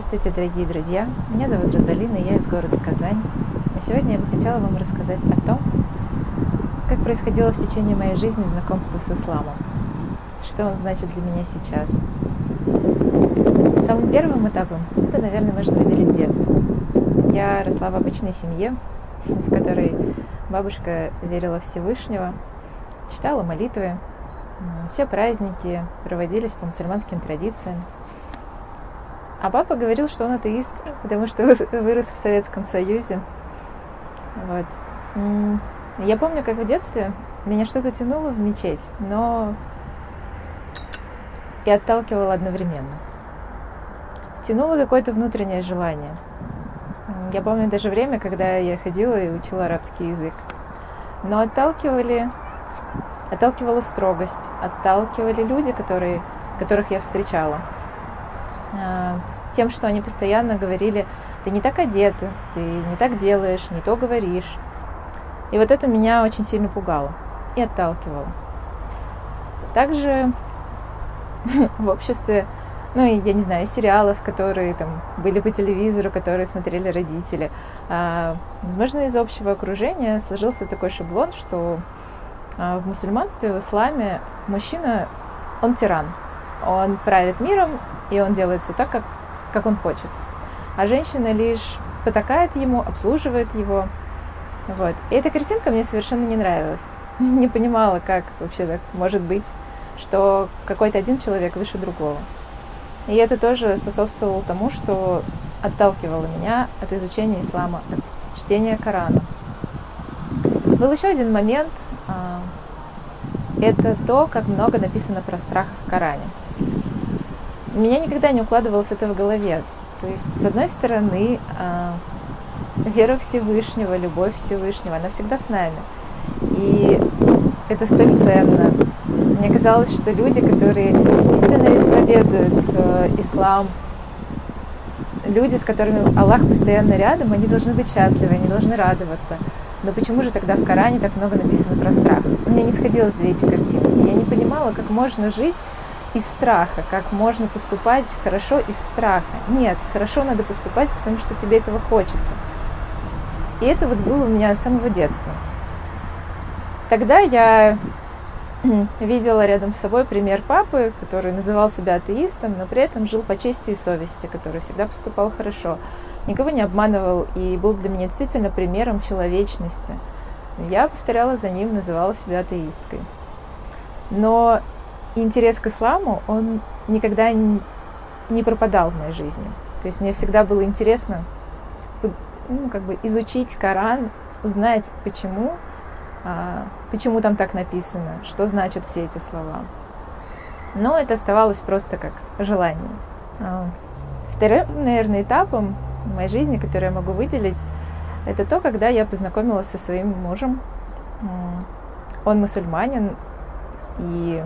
Здравствуйте, дорогие друзья! Меня зовут Розалина, я из города Казань. И сегодня я бы хотела вам рассказать о том, как происходило в течение моей жизни знакомство с исламом. Что он значит для меня сейчас. Самым первым этапом это, наверное, можно выделить детство. Я росла в обычной семье, в которой бабушка верила Всевышнего, читала молитвы, все праздники проводились по мусульманским традициям. А папа говорил, что он атеист, потому что вырос в Советском Союзе. Вот. Я помню, как в детстве меня что-то тянуло в мечеть, но и отталкивало одновременно. Тянуло какое-то внутреннее желание. Я помню даже время, когда я ходила и учила арабский язык. Но отталкивали, отталкивала строгость, отталкивали люди, которые, которых я встречала. А, тем, что они постоянно говорили, ты не так одета, ты не так делаешь, не то говоришь. И вот это меня очень сильно пугало и отталкивало. Также в обществе, ну, я не знаю, сериалов, которые там были по телевизору, которые смотрели родители. А, возможно, из общего окружения сложился такой шаблон, что а, в мусульманстве, в исламе мужчина, он тиран. Он правит миром, и он делает все так, как, как он хочет. А женщина лишь потакает ему, обслуживает его. Вот. И эта картинка мне совершенно не нравилась. Не понимала, как вообще так может быть, что какой-то один человек выше другого. И это тоже способствовало тому, что отталкивало меня от изучения ислама, от чтения Корана. Был еще один момент, а, это то, как много написано про страх в Коране у меня никогда не укладывалось это в голове. То есть, с одной стороны, а, вера Всевышнего, любовь Всевышнего, она всегда с нами. И это столь ценно. Мне казалось, что люди, которые истинно исповедуют э, ислам, люди, с которыми Аллах постоянно рядом, они должны быть счастливы, они должны радоваться. Но почему же тогда в Коране так много написано про страх? Мне не сходилось две эти картинки. Я не понимала, как можно жить из страха, как можно поступать хорошо из страха. Нет, хорошо надо поступать, потому что тебе этого хочется. И это вот было у меня с самого детства. Тогда я видела рядом с собой пример папы, который называл себя атеистом, но при этом жил по чести и совести, который всегда поступал хорошо, никого не обманывал и был для меня действительно примером человечности. Я повторяла за ним, называла себя атеисткой. Но интерес к исламу, он никогда не пропадал в моей жизни. То есть мне всегда было интересно ну, как бы изучить Коран, узнать, почему, а, почему там так написано, что значат все эти слова. Но это оставалось просто как желание. А, вторым, наверное, этапом в моей жизни, который я могу выделить, это то, когда я познакомилась со своим мужем. Он мусульманин, и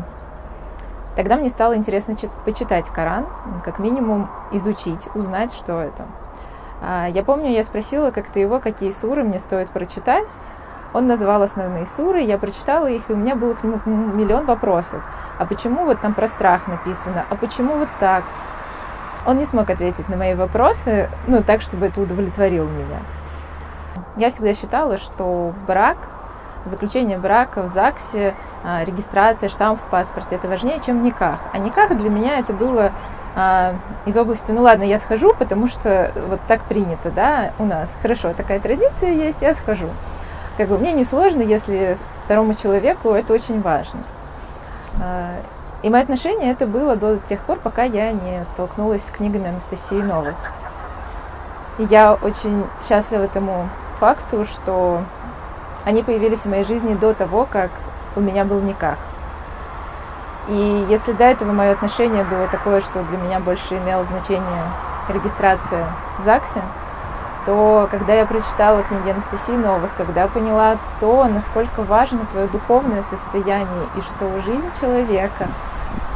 Тогда мне стало интересно почитать Коран, как минимум изучить, узнать, что это. А, я помню, я спросила как-то его, какие суры мне стоит прочитать. Он назвал основные суры, я прочитала их, и у меня было к нему миллион вопросов. А почему вот там про страх написано? А почему вот так? Он не смог ответить на мои вопросы, ну, так, чтобы это удовлетворило меня. Я всегда считала, что брак заключение брака в ЗАГСе, а, регистрация, штамп в паспорте, это важнее, чем никах. А никах для меня это было а, из области, ну ладно, я схожу, потому что вот так принято, да, у нас. Хорошо, такая традиция есть, я схожу. Как бы мне не сложно, если второму человеку это очень важно. А, и мое отношение это было до тех пор, пока я не столкнулась с книгами Анастасии Новой. И я очень счастлива тому факту, что они появились в моей жизни до того, как у меня был никах. И если до этого мое отношение было такое, что для меня больше имело значение регистрация в ЗАГСе, то когда я прочитала книги Анастасии Новых, когда поняла то, насколько важно твое духовное состояние и что жизнь человека,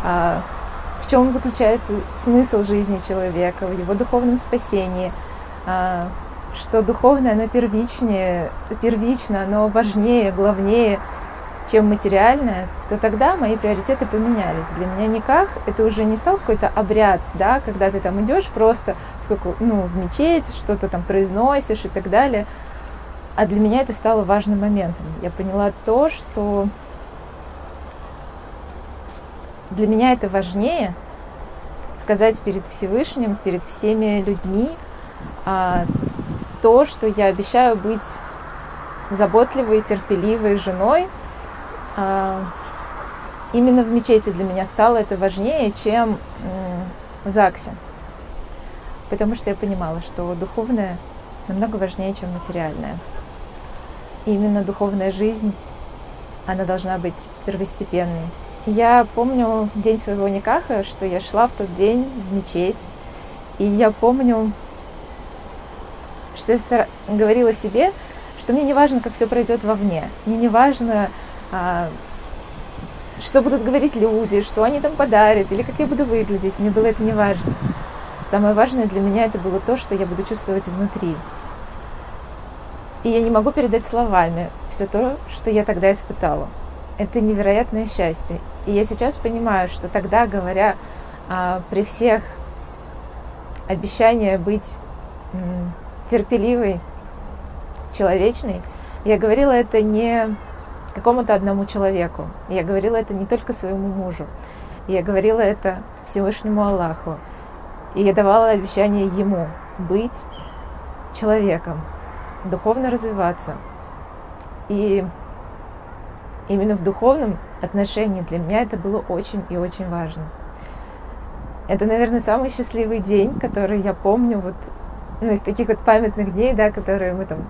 а, в чем заключается смысл жизни человека, в его духовном спасении, а, что духовное, оно первичнее, первично, оно важнее, главнее, чем материальное, то тогда мои приоритеты поменялись. Для меня никак это уже не стал какой-то обряд, да, когда ты там идешь просто в, какую, ну, в мечеть, что-то там произносишь и так далее. А для меня это стало важным моментом. Я поняла то, что для меня это важнее сказать перед Всевышним, перед всеми людьми а, то, что я обещаю быть заботливой, терпеливой женой, а, именно в мечети для меня стало это важнее, чем в ЗАГСе. Потому что я понимала, что духовное намного важнее, чем материальное. И именно духовная жизнь, она должна быть первостепенной. Я помню день своего никаха, что я шла в тот день в мечеть, и я помню, что я говорила себе, что мне не важно, как все пройдет вовне. Мне не важно, а, что будут говорить люди, что они там подарят, или как я буду выглядеть. Мне было это не важно. Самое важное для меня это было то, что я буду чувствовать внутри. И я не могу передать словами все то, что я тогда испытала. Это невероятное счастье. И я сейчас понимаю, что тогда, говоря а, при всех обещания быть м, терпеливой, человечной, я говорила это не какому-то одному человеку. Я говорила это не только своему мужу. Я говорила это Всевышнему Аллаху. И я давала обещание ему быть человеком, духовно развиваться. И именно в духовном отношении для меня это было очень и очень важно. Это, наверное, самый счастливый день, который я помню, вот, ну, из таких вот памятных дней, да, которые мы там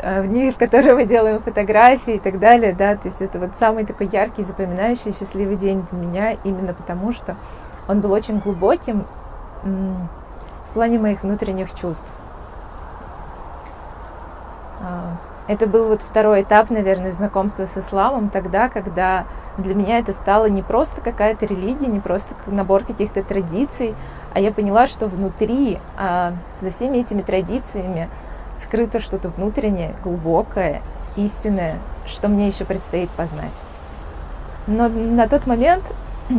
Э, в дни, в которые мы делаем фотографии и так далее, да, то есть это вот самый такой яркий, запоминающий, счастливый день для меня, именно потому что он был очень глубоким в плане моих внутренних чувств. А, это был вот второй этап, наверное, знакомства с исламом, тогда, когда для меня это стало не просто какая-то религия, не просто набор каких-то традиций, а я поняла, что внутри, а, за всеми этими традициями, скрыто что-то внутреннее, глубокое, истинное, что мне еще предстоит познать. Но на тот момент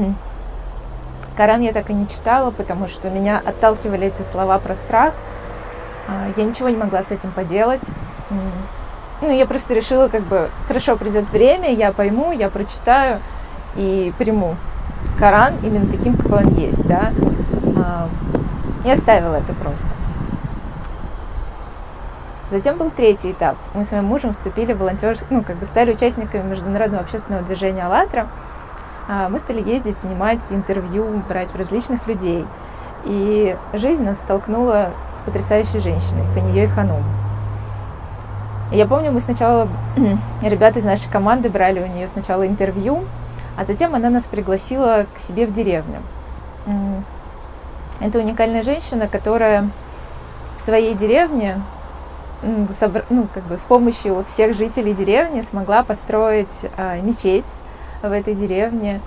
Коран я так и не читала, потому что меня отталкивали эти слова про страх. А, я ничего не могла с этим поделать. Ну, я просто решила, как бы, хорошо, придет время, я пойму, я прочитаю и приму Коран именно таким, какой он есть, да. А, я оставила это просто. Затем был третий этап. Мы с моим мужем вступили в волонтер, ну, как бы стали участниками международного общественного движения «АЛЛАТРА». А, мы стали ездить, снимать интервью, брать различных людей. И жизнь нас столкнула с потрясающей женщиной, Фанией Ханум. Я помню, мы сначала, ребята из нашей команды брали у нее сначала интервью, а затем она нас пригласила к себе в деревню. Это уникальная женщина, которая в своей деревне ну, как бы с помощью всех жителей деревни смогла построить а, мечеть в этой деревне,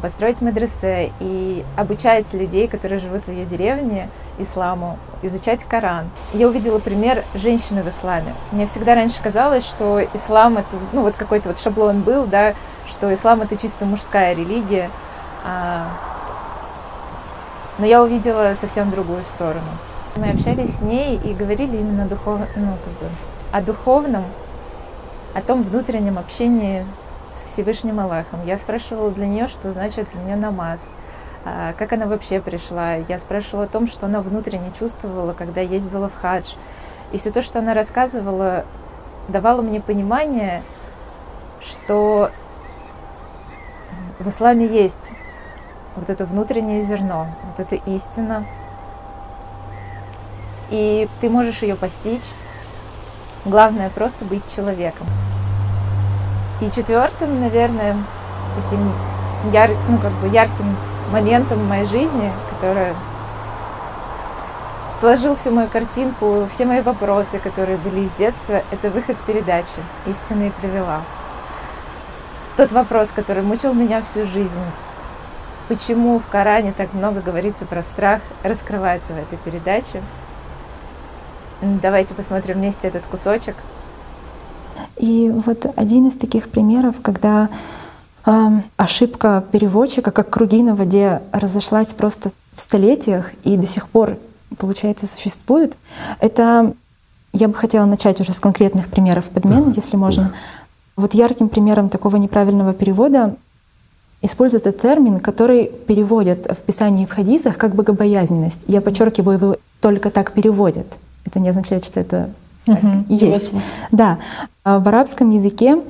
построить медресе и обучать людей, которые живут в ее деревне, исламу, изучать Коран. Я увидела пример женщины в исламе. Мне всегда раньше казалось, что ислам это, ну вот какой-то вот шаблон был, да, что ислам это чисто мужская религия. А, но я увидела совсем другую сторону. Мы общались с ней и говорили именно духов... ну, как бы, о духовном, о том внутреннем общении с Всевышним Аллахом. Я спрашивала для нее, что значит для нее намаз, а, как она вообще пришла. Я спрашивала о том, что она внутренне чувствовала, когда ездила в хадж. И все то, что она рассказывала, давало мне понимание, что в исламе есть вот это внутреннее зерно, вот эта истина, и ты можешь ее постичь. Главное просто быть человеком. И четвертым, наверное, таким яр, ну, как бы ярким моментом в моей жизни, которая сложил всю мою картинку, все мои вопросы, которые были из детства, это выход в передачу «Истина и привела». Тот вопрос, который мучил меня всю жизнь, почему в Коране так много говорится про страх, раскрывается в этой передаче – Давайте посмотрим вместе этот кусочек. И вот один из таких примеров, когда э, ошибка переводчика, как круги на воде, разошлась просто в столетиях и до сих пор, получается, существует, это я бы хотела начать уже с конкретных примеров подмены, да. если можно. Да. Вот ярким примером такого неправильного перевода используется термин, который переводят в Писании и в хадисах как богобоязненность. Я подчеркиваю, его только так переводят. Это не означает, что это угу, есть. Да. А в арабском языке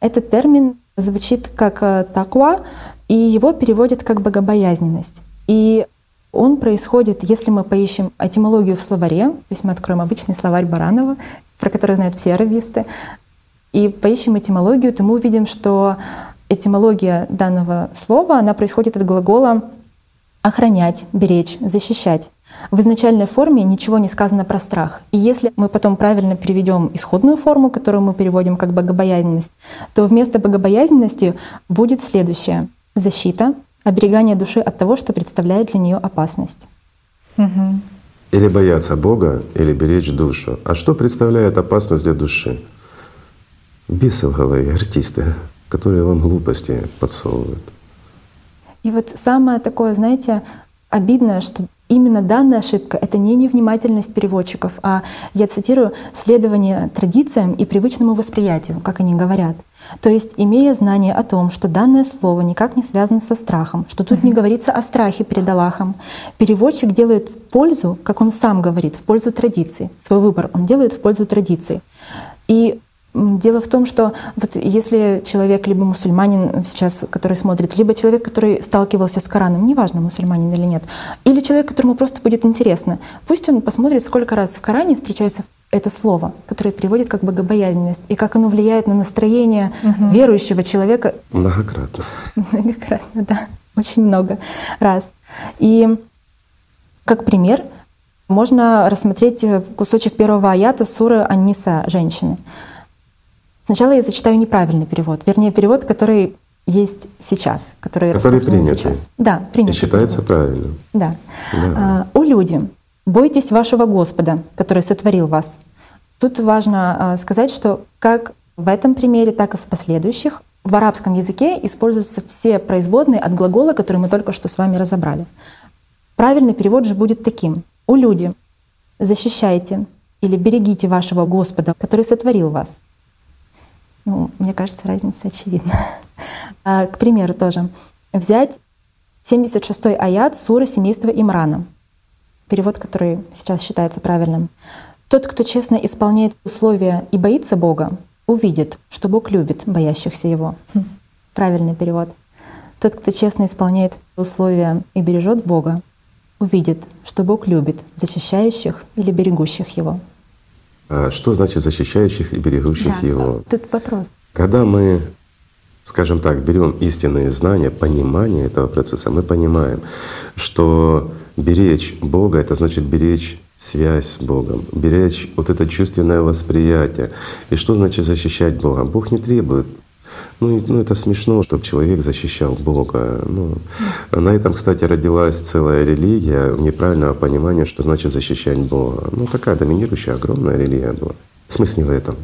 этот термин звучит как э, таква, и его переводят как богобоязненность. И он происходит, если мы поищем этимологию в словаре, то есть мы откроем обычный словарь Баранова, про который знают все арабисты, и поищем этимологию, то мы увидим, что этимология данного слова, она происходит от глагола охранять, беречь, защищать. В изначальной форме ничего не сказано про страх. И если мы потом правильно переведем исходную форму, которую мы переводим как богобоязненность, то вместо богобоязненности будет следующее — защита, оберегание души от того, что представляет для нее опасность. Угу. Или бояться Бога, или беречь душу. А что представляет опасность для души? Бесы в голове, артисты, которые вам глупости подсовывают. И вот самое такое, знаете, обидное, что именно данная ошибка — это не невнимательность переводчиков, а, я цитирую, следование традициям и привычному восприятию, как они говорят. То есть, имея знание о том, что данное слово никак не связано со страхом, что тут не говорится о страхе перед Аллахом, переводчик делает в пользу, как он сам говорит, в пользу традиции. Свой выбор он делает в пользу традиции. И Дело в том, что вот если человек либо мусульманин сейчас, который смотрит, либо человек, который сталкивался с Кораном, неважно, мусульманин или нет, или человек, которому просто будет интересно, пусть он посмотрит, сколько раз в Коране встречается это слово, которое переводит как богобоязненность, и как оно влияет на настроение угу. верующего человека. Многократно. Многократно, да. Очень много раз. И как пример можно рассмотреть кусочек первого аята суры Анниса «Женщины». Сначала я зачитаю неправильный перевод, вернее перевод, который есть сейчас, который, который принят сейчас. Да, принят. И считается перевод. правильным. Да. да. А, «О люди, бойтесь вашего Господа, который сотворил вас». Тут важно а, сказать, что как в этом примере, так и в последующих в арабском языке используются все производные от глагола, который мы только что с вами разобрали. Правильный перевод же будет таким. «О люди, защищайте или берегите вашего Господа, который сотворил вас». Ну, мне кажется, разница очевидна. А, к примеру тоже. Взять 76-й аят суры семейства Имрана. Перевод, который сейчас считается правильным. «Тот, кто честно исполняет условия и боится Бога, увидит, что Бог любит боящихся Его». Правильный перевод. «Тот, кто честно исполняет условия и бережет Бога, увидит, что Бог любит защищающих или берегущих Его». А что значит защищающих и берегущих да, его? Тут вопрос. Когда мы, скажем так, берем истинные знания, понимание этого процесса, мы понимаем, что беречь Бога — это значит беречь связь с Богом, беречь вот это чувственное восприятие. И что значит защищать Бога? Бог не требует ну, ну это смешно, чтобы человек защищал Бога. Ну, на этом, кстати, родилась целая религия неправильного понимания, что значит защищать Бога. Ну такая доминирующая огромная религия была. Смысл не в этом.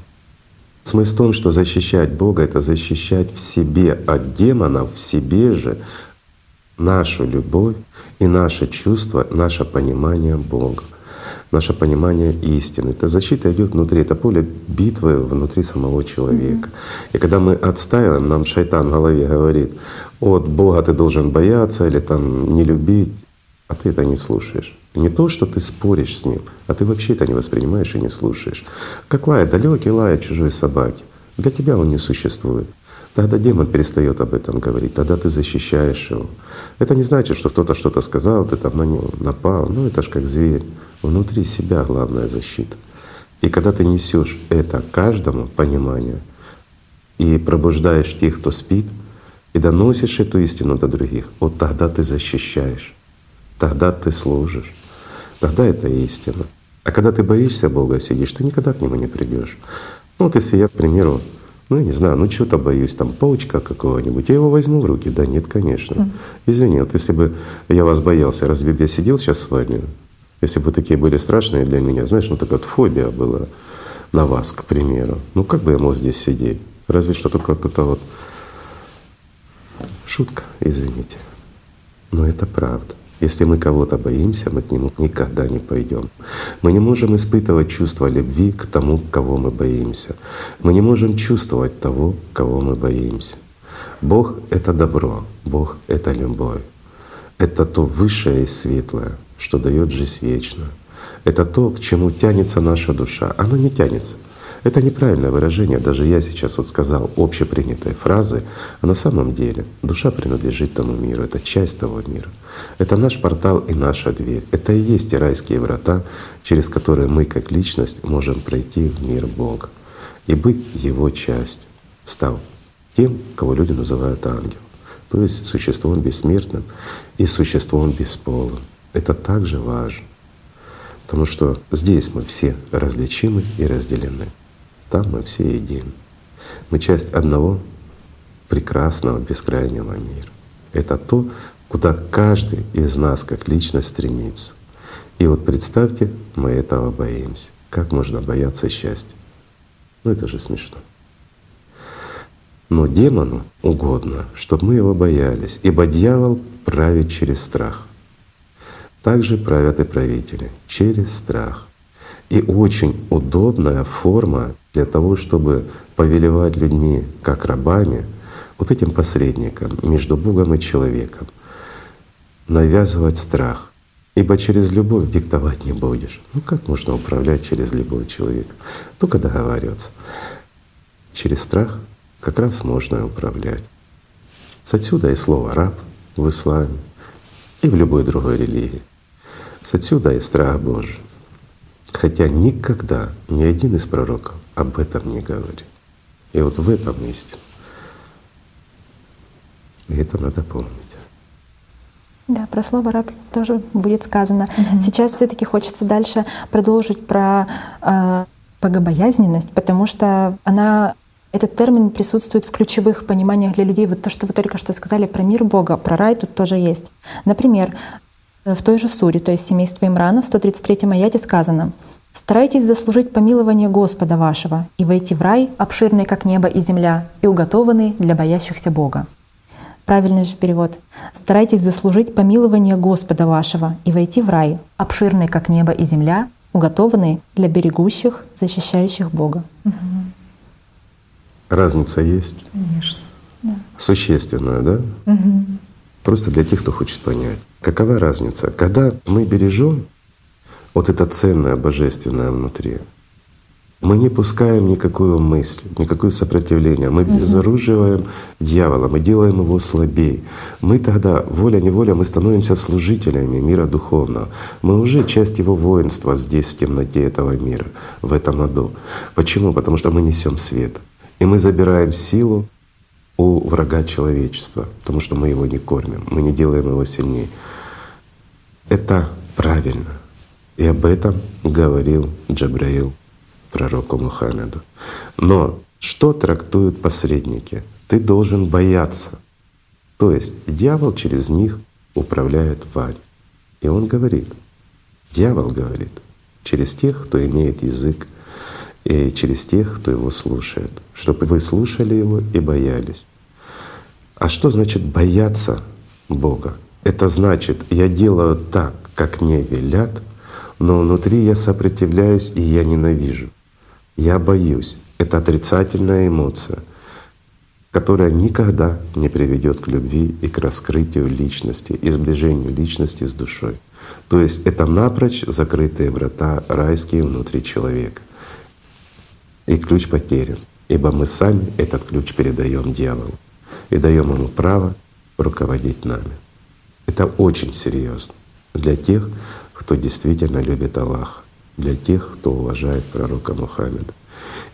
Смысл в том, что защищать Бога — это защищать в себе от демонов, в себе же нашу любовь и наше чувство, наше понимание Бога наше понимание истины. Эта защита идет внутри, это поле битвы внутри самого человека. Mm-hmm. И когда мы отстаиваем, нам шайтан в голове говорит, от Бога ты должен бояться или там не любить, а ты это не слушаешь. Не то, что ты споришь с ним, а ты вообще это не воспринимаешь и не слушаешь. Как лает далекий лает чужой собаки. Для тебя он не существует. Тогда демон перестает об этом говорить, тогда ты защищаешь его. Это не значит, что кто-то что-то сказал, ты там на него напал. Ну это ж как зверь. Внутри себя главная защита. И когда ты несешь это каждому пониманию и пробуждаешь тех, кто спит, и доносишь эту истину до других, вот тогда ты защищаешь, тогда ты служишь, тогда это истина. А когда ты боишься Бога сидишь, ты никогда к Нему не придешь. Ну вот если я, к примеру, ну, я не знаю, ну что-то боюсь, там паучка какого-нибудь, я его возьму в руки. Да нет, конечно. Извини, вот если бы я вас боялся, разве бы я сидел сейчас с вами? Если бы такие были страшные для меня, знаешь, ну такая вот фобия была на вас, к примеру. Ну как бы я мог здесь сидеть? Разве что только вот это вот шутка, извините. Но это правда. Если мы кого-то боимся, мы к нему никогда не пойдем. Мы не можем испытывать чувство любви к тому, кого мы боимся. Мы не можем чувствовать того, кого мы боимся. Бог — это добро, Бог — это любовь. Это то высшее и светлое, что дает жизнь вечную. Это то, к чему тянется наша душа. Она не тянется — это неправильное выражение, даже я сейчас вот сказал общепринятой фразы, а на самом деле душа принадлежит тому миру, это часть того мира. Это наш портал и наша дверь. Это и есть те райские врата, через которые мы как личность можем пройти в мир Бога и быть Его частью, став тем, кого люди называют ангел, то есть существом бессмертным и существом бесполым. Это также важно, потому что здесь мы все различимы и разделены. Там мы все едины. Мы часть одного прекрасного бескрайнего мира. Это то, куда каждый из нас как личность стремится. И вот представьте, мы этого боимся. Как можно бояться счастья? Ну это же смешно. Но демону угодно, чтобы мы его боялись, ибо дьявол правит через страх. Также правят и правители через страх. И очень удобная форма для того, чтобы повелевать людьми как рабами, вот этим посредником между Богом и человеком, навязывать страх. Ибо через любовь диктовать не будешь. Ну как можно управлять через любовь человека? Только договариваться. Через страх как раз можно управлять. С отсюда и слово «раб» в исламе и в любой другой религии. С отсюда и страх Божий. Хотя никогда ни один из пророков об этом не говорит. И вот в этом истина. И это надо помнить. Да, про слово раб тоже будет сказано. Угу. Сейчас все-таки хочется дальше продолжить про э, богобоязненность, потому что она этот термин присутствует в ключевых пониманиях для людей. Вот то, что вы только что сказали про мир Бога, про рай тут тоже есть. Например, в той же суре, то есть семейство Имрана, в 133 аяте сказано — Старайтесь заслужить помилование Господа вашего и войти в рай, обширный как небо и земля, и уготованный для боящихся Бога. Правильный же перевод. Старайтесь заслужить помилование Господа вашего и войти в рай, обширный как небо и земля, уготованный для берегущих, защищающих Бога. Разница есть? Конечно. Да. Существенная, да? Угу. Просто для тех, кто хочет понять. Какова разница? Когда мы бережем вот это ценное божественное внутри. Мы не пускаем никакую мысль, никакое сопротивление. Мы безоруживаем дьявола, мы делаем его слабее. Мы тогда, воля-неволя, мы становимся служителями мира духовного. Мы уже часть его воинства здесь, в темноте этого мира, в этом аду. Почему? Потому что мы несем свет. И мы забираем силу у врага человечества, потому что мы его не кормим, мы не делаем его сильнее. Это правильно. И об этом говорил Джабраил пророку Мухаммеду. Но что трактуют посредники? Ты должен бояться. То есть дьявол через них управляет вами. И он говорит, дьявол говорит, через тех, кто имеет язык, и через тех, кто его слушает, чтобы вы слушали его и боялись. А что значит бояться Бога? Это значит, я делаю так, как мне велят, но внутри я сопротивляюсь и я ненавижу. Я боюсь. Это отрицательная эмоция, которая никогда не приведет к любви и к раскрытию личности и сближению личности с душой. То есть это напрочь закрытые врата райские внутри человека. И ключ потерян, ибо мы сами этот ключ передаем дьяволу и даем ему право руководить нами. Это очень серьезно для тех, кто действительно любит Аллаха, для тех, кто уважает пророка Мухаммеда,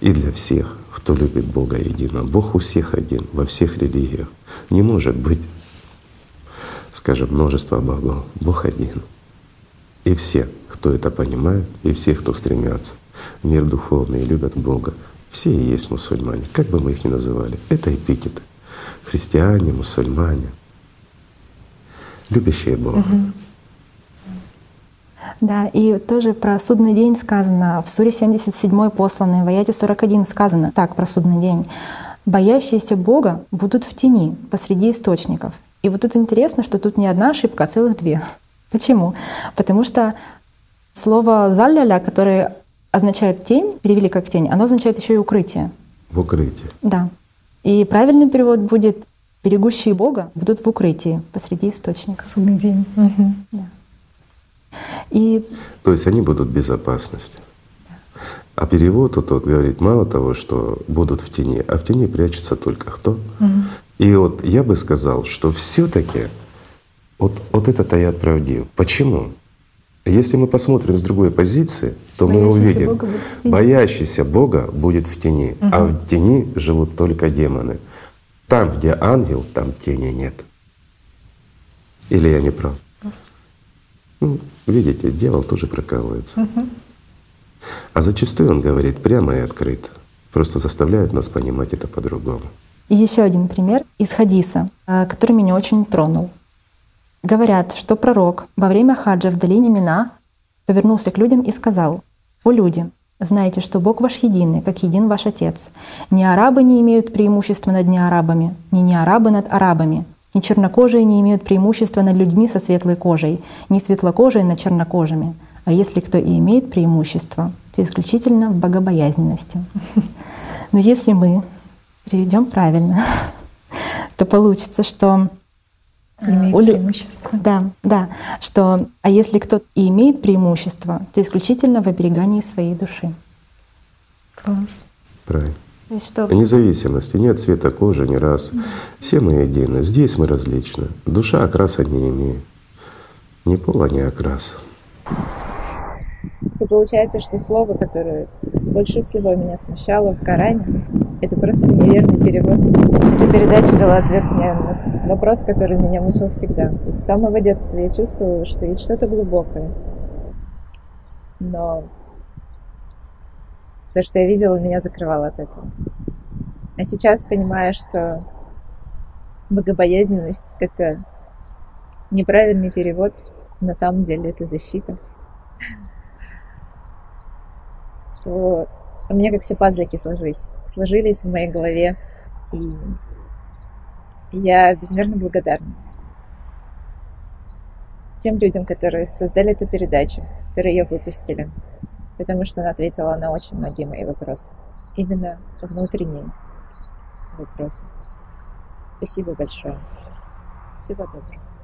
и для всех, кто любит Бога единого. Бог у всех один, во всех религиях. Не может быть, скажем, множество богов. Бог один. И все, кто это понимает, и все, кто стремятся мир духовный любят Бога, все и есть мусульмане, как бы мы их ни называли. Это эпитеты. Христиане, мусульмане, любящие Бога. Угу. Да, и тоже про судный день сказано. В Суре 77 посланной, в Аяте 41 сказано так про судный день. «Боящиеся Бога будут в тени посреди источников». И вот тут интересно, что тут не одна ошибка, а целых две. Почему? Потому что слово «залляля», которое означает «тень», перевели как «тень», оно означает еще и «укрытие». В укрытии. Да. И правильный перевод будет «берегущие Бога будут в укрытии посреди источника». Судный день. Угу. Да. И... То есть они будут в безопасности. А перевод тут вот говорит мало того, что будут в тени, а в тени прячется только кто? Угу. И вот я бы сказал, что все-таки вот, вот этот аят правдив. Почему? Если мы посмотрим с другой позиции, то мы увидим, Бога боящийся Бога будет в тени, а в тени живут только демоны. Там, где ангел, там тени нет. Или я не прав? Ну, видите, дьявол тоже прокалывается. А зачастую он говорит прямо и открыто, просто заставляет нас понимать это по-другому. И еще один пример из хадиса, э, который меня очень тронул. Говорят, что пророк во время хаджа в долине Мина повернулся к людям и сказал, «О люди, знайте, что Бог ваш единый, как един ваш Отец. Ни арабы не имеют преимущества над неарабами, ни неарабы над арабами, ни чернокожие не имеют преимущества над людьми со светлой кожей, ни светлокожие над чернокожими. А если кто и имеет преимущество, то исключительно в богобоязненности. Но если мы переведем правильно, то получится, что Имеет преимущество. да, да, что а если кто и имеет преимущество, то исключительно в оберегании своей души. Класс. Правильно. Есть что Независимости, нет цвета кожи, ни раз. Все мы едины. Здесь мы различны. Душа окраса не имеет. Ни пола, ни окраса. То получается, что слово, которое больше всего меня смущало в Коране, это просто неверный перевод. Эта передача дала ответ мне на вопрос, который меня мучил всегда. То есть с самого детства я чувствовала, что есть что-то глубокое. Но то, что я видела, меня закрывало от этого. А сейчас понимаю, что богобоязненность — это неправильный перевод. На самом деле это защита. То у меня как все пазлики сложились, сложились в моей голове. И я безмерно благодарна тем людям, которые создали эту передачу, которые ее выпустили, потому что она ответила на очень многие мои вопросы. Именно внутренние вопросы. Спасибо большое. Всего доброго.